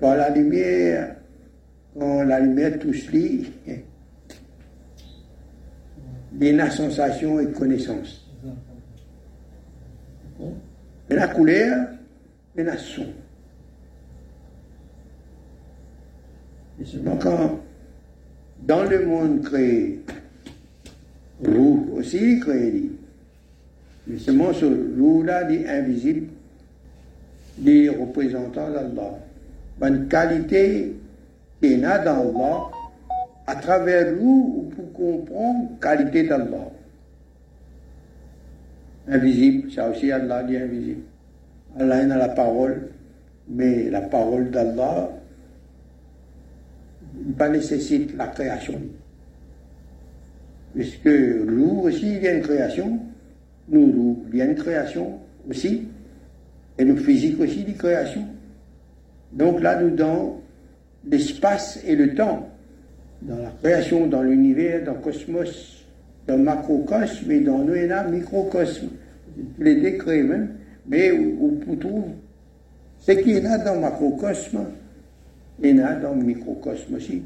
Par la lumière, quand la lumière touche lui, il y a une sensation et connaissance. Et la couleur, et la son. Quand, dans le monde créé, roux aussi créé, seulement ce roux-là, dit invisible, des représentants d'Allah. Une qualité qu'il y a dans Allah, à travers nous, pour comprendre la qualité d'Allah. Invisible, ça aussi Allah dit invisible. Allah a la parole, mais la parole d'Allah, pas nécessite la création. Puisque nous aussi, il y a une création, nous, il y a une création aussi, et nous physique aussi, une création. Donc là, nous, dans l'espace et le temps, dans la création, dans l'univers, dans le cosmos, dans le macrocosme et dans le microcosme, les décrets même, mais où, on trouve ce qu'il y a dans le macrocosme, y en a dans le microcosme aussi.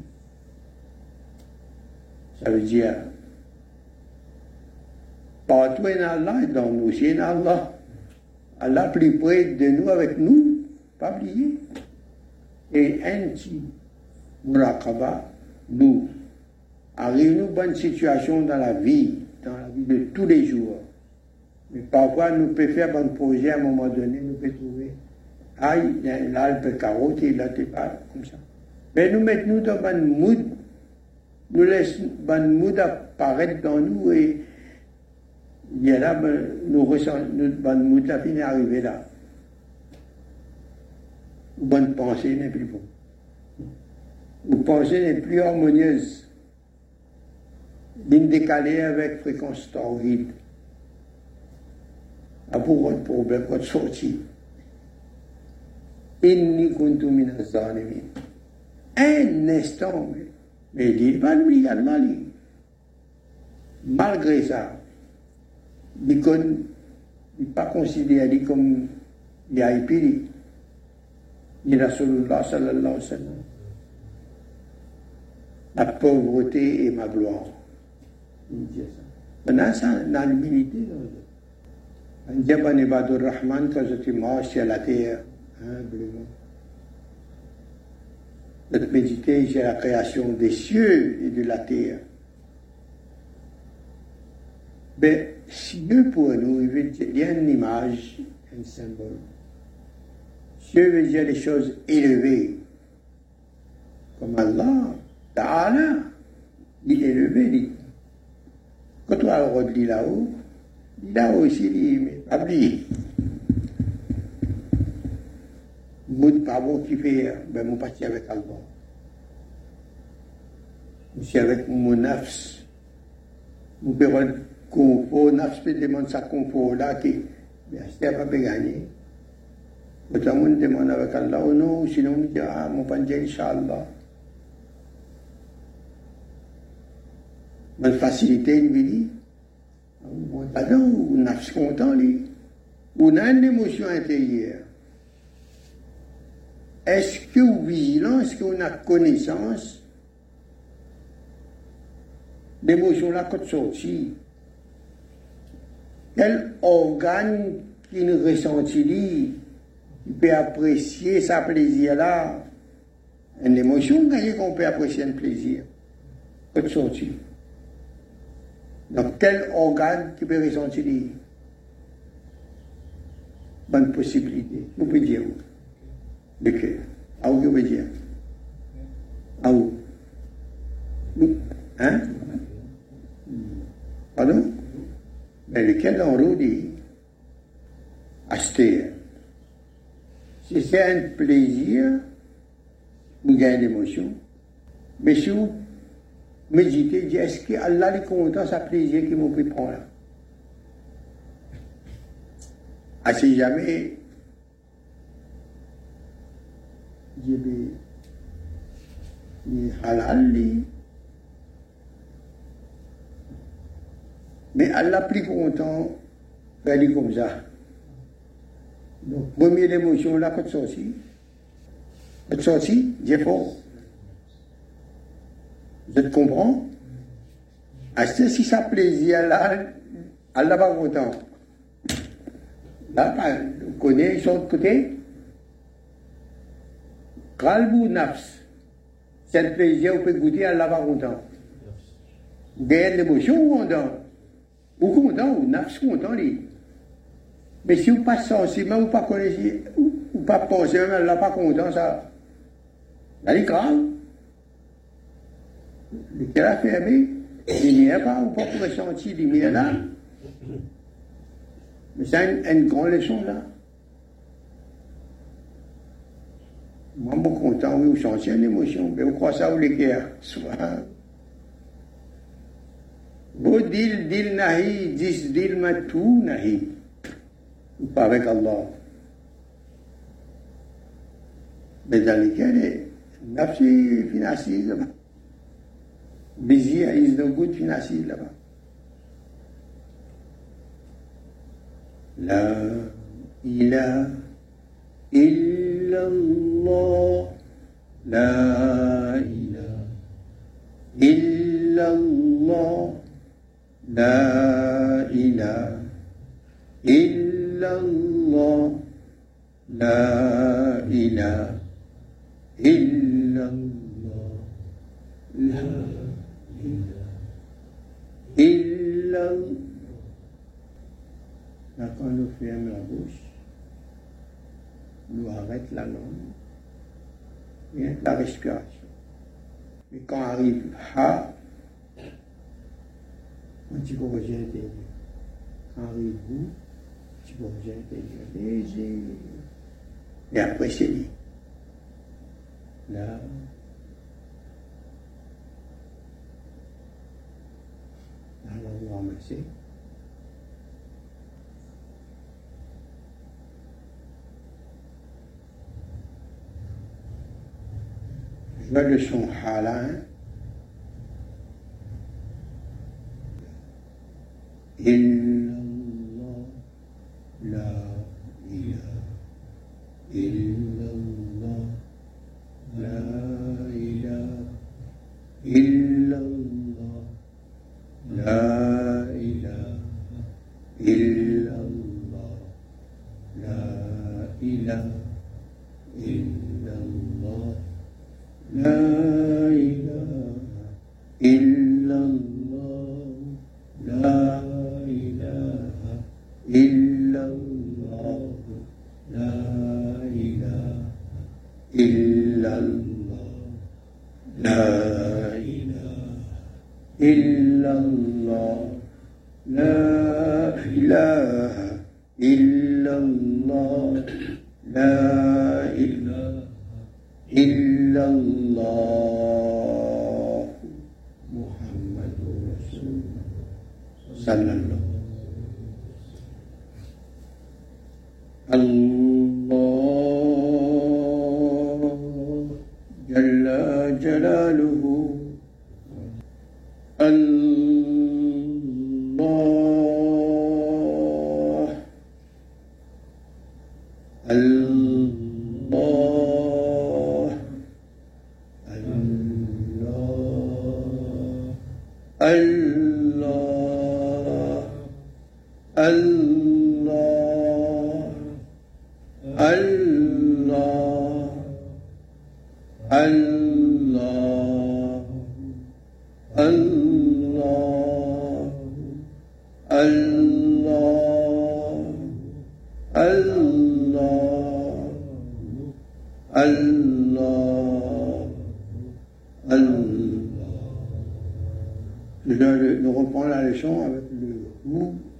Ça veut dire, partout a Allah, dans nous aussi a Allah. Allah plus près de nous avec nous, pas oublier. Et ainsi, Murakaba, nous, arrive nous bonne situation dans la vie, dans la vie de tous les jours. Mais parfois, nous pouvons faire un projet à un moment donné, nous pouvons là, elle peut carotter, là, t'es pas comme ça. Mais nous mettons nous dans un mood, nous laissons un mood apparaître dans nous et il a là, ben, nous ressentons, notre mood là finit arriver là. Bonne pensée n'est plus bon. Ou pensée n'est plus harmonieuse. Ligne décalée avec fréquence torride. À pour un problème, votre sortie. Un instant, mais il pas lui également. Malgré ça, il n'est pas considéré comme VIP, ni Rasulullah sallallahu alayhi wa sallam. La pauvreté est ma gloire. Il dit ça. Maintenant, ça, dans l'humilité, Rahman, quand je suis mort sur la terre, humblement. Notre méditer sur la création des cieux et de la terre. Mais Dieu pour nous, il y a une image, un symbole. Dieu veut dire les choses élevées. Comme Allah, Ta'ala, est élevé. Il. Quand on a le là-haut, là-haut aussi, il dit, mais pas mood pas bon qui fait, ben, mon parti avec Allah. Je suis avec mon nafs. Mon père, confort, nafs peut demander sa confort là qui, bien, c'est pas gagné. Autant demande avec Allah ou non, sinon on dit, ah, mon pandier, Inch'Allah. Bonne facilité, une vie. Pardon, on a content, lui. On a une émotion intérieure. Est-ce que vous vigilant, est-ce qu'on a connaissance d'émotion là quand sorti? Quel organe qui nous ressentit qui peut apprécier sa plaisir là? Une émotion qu'on peut apprécier un plaisir. Quand sorti? Donc, quel organe qui peut ressentir bonne possibilité? Vous pouvez dire dire? À où? Hein? Pardon? Mais lequel en roue dit? Acheter. Si c'est un plaisir, vous gagnez l'émotion. Mais si vous méditer, dire est-ce que Allah est content, ça plaisir qu'il m'a pris prendre là? Ah, si jamais, je vais, halal, li. mais Allah plus content, comme ça. Donc, première émotion là, quand sorti, quand sorti, j'ai fort. Je te comprends si ça plaisir là, Allah va content. Là, vous connaissez son côté Kalbou nafs. C'est un plaisir, vous pouvez goûter, Allah va content. Gagne l'émotion ou content Ou content, ou nafs content, lui. Mais si vous pas sensible, vous pas connaissez, ou pas pensez, Allah pas content, ça. Là, il grave. Lequel a fermé, il n'y a pas, ou pas pour ressentir lumière là. Mais c'est une, grande leçon là. Moi, je suis content, oui, vous sentez une émotion, mais vous croyez ça ou les guerres, soit. Dil, dil nahi, dis dil ma tout nahi. Pas avec Allah. Mais dans lesquels, financier, busy is no good financier là-bas. إلا الله لا إله إلا الله لا إله إلا الله لا إله إلا الله لا إله إلا الله. قالوا في أمر عبوش nous arrête la langue, et la respiration. Mais quand arrive Ha, on dit qu'on revient intérieur. Quand arrive Vous, tu revient intérieur. Léger. Et après, c'est dit. Là, Allah remercie. Joie de son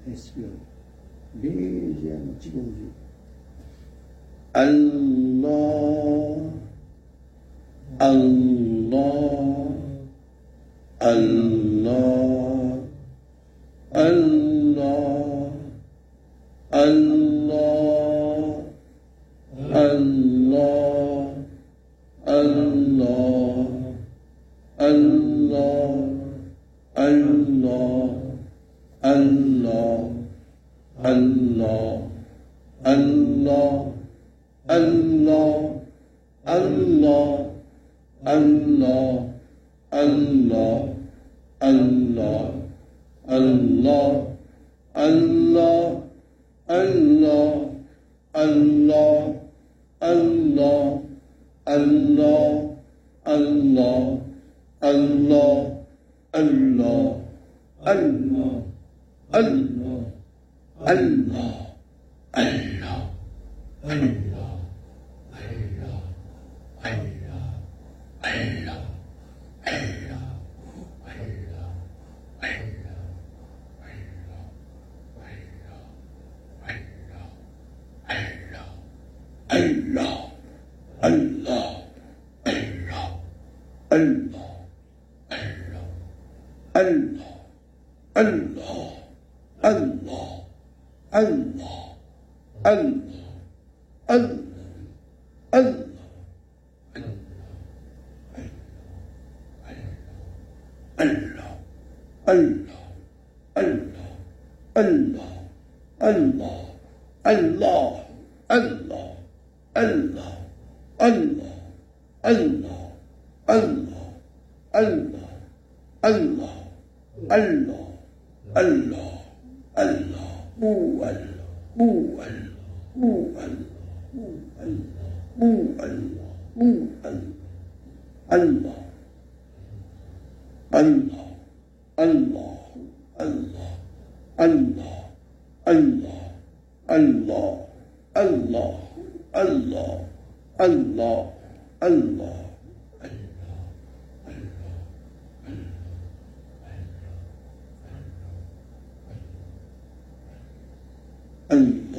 SQL. Beijo, digamos. Allah, Allah, Allah. أن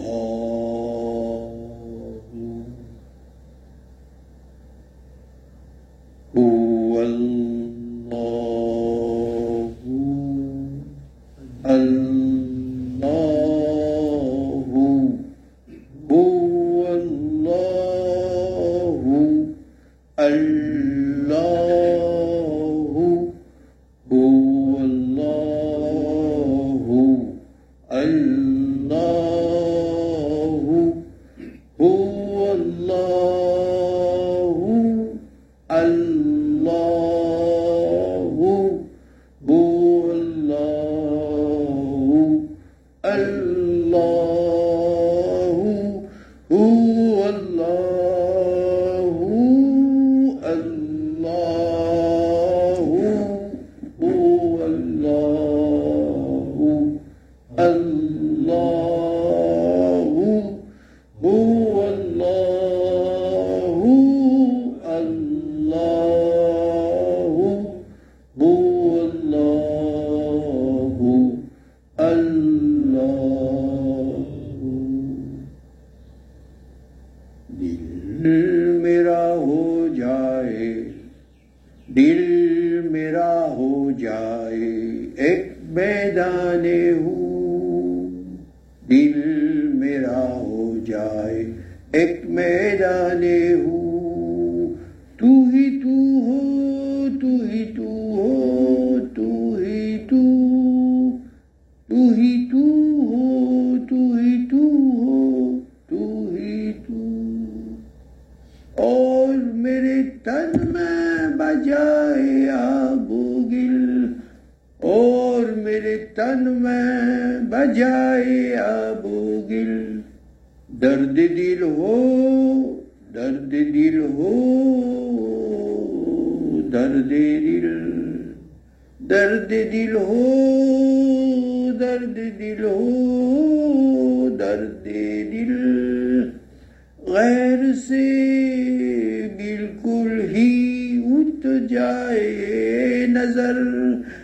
نظر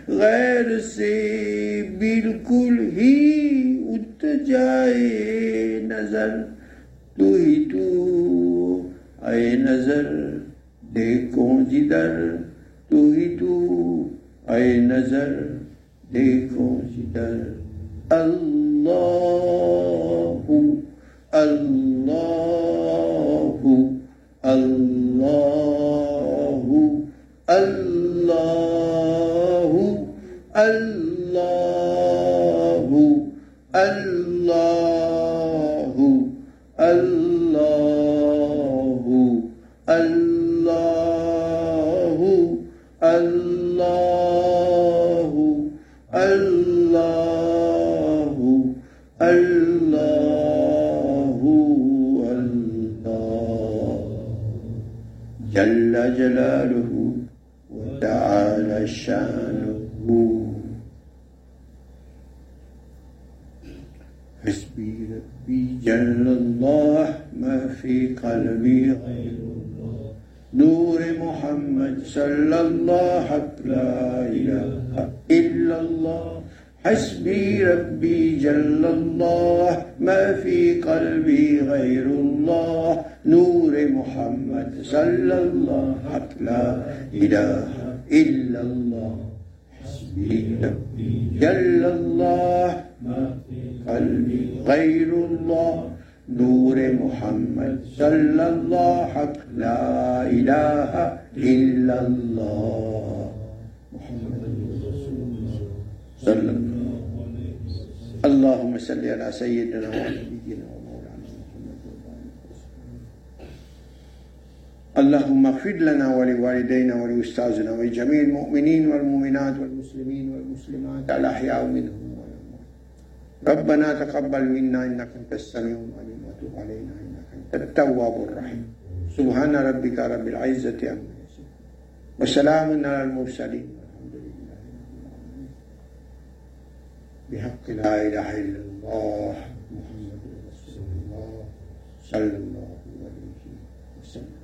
غیر سے بالکل ہی ات جائے نظر، تو ہی تو اے نظر، دیکھو جدر، تو ہی تو اے نظر، دیکھو جدر۔ اللہ اللہ شانه حسبي ربي جل الله ما في قلبي غير الله. نور محمد صلى الله لا إله إلا الله. حسبي ربي جل الله ما في قلبي غير الله. نور محمد صلى الله لا إله إلا الله. حسبي جل الله. ما في قلبي غير الله. نور محمد. صلى الله. لا إله إلا الله. محمد رسول الله صلى الله عليه وسلم. اللهم صل على سيدنا ونبينا ومولانا محمد اللهم اغفر لنا ولوالدينا ولأستاذنا ولجميع المؤمنين والمؤمنات والمسلمين والمسلمات الأحياء منهم والأموات ربنا تقبل منا إنك أنت السميع العليم وتب علينا إنك أنت التواب الرحيم. سبحان ربك رب العزة عما يصفون. وسلام على المرسلين. لله بحق لا إله إلا الله محمد رسول الله صلى الله عليه وسلم.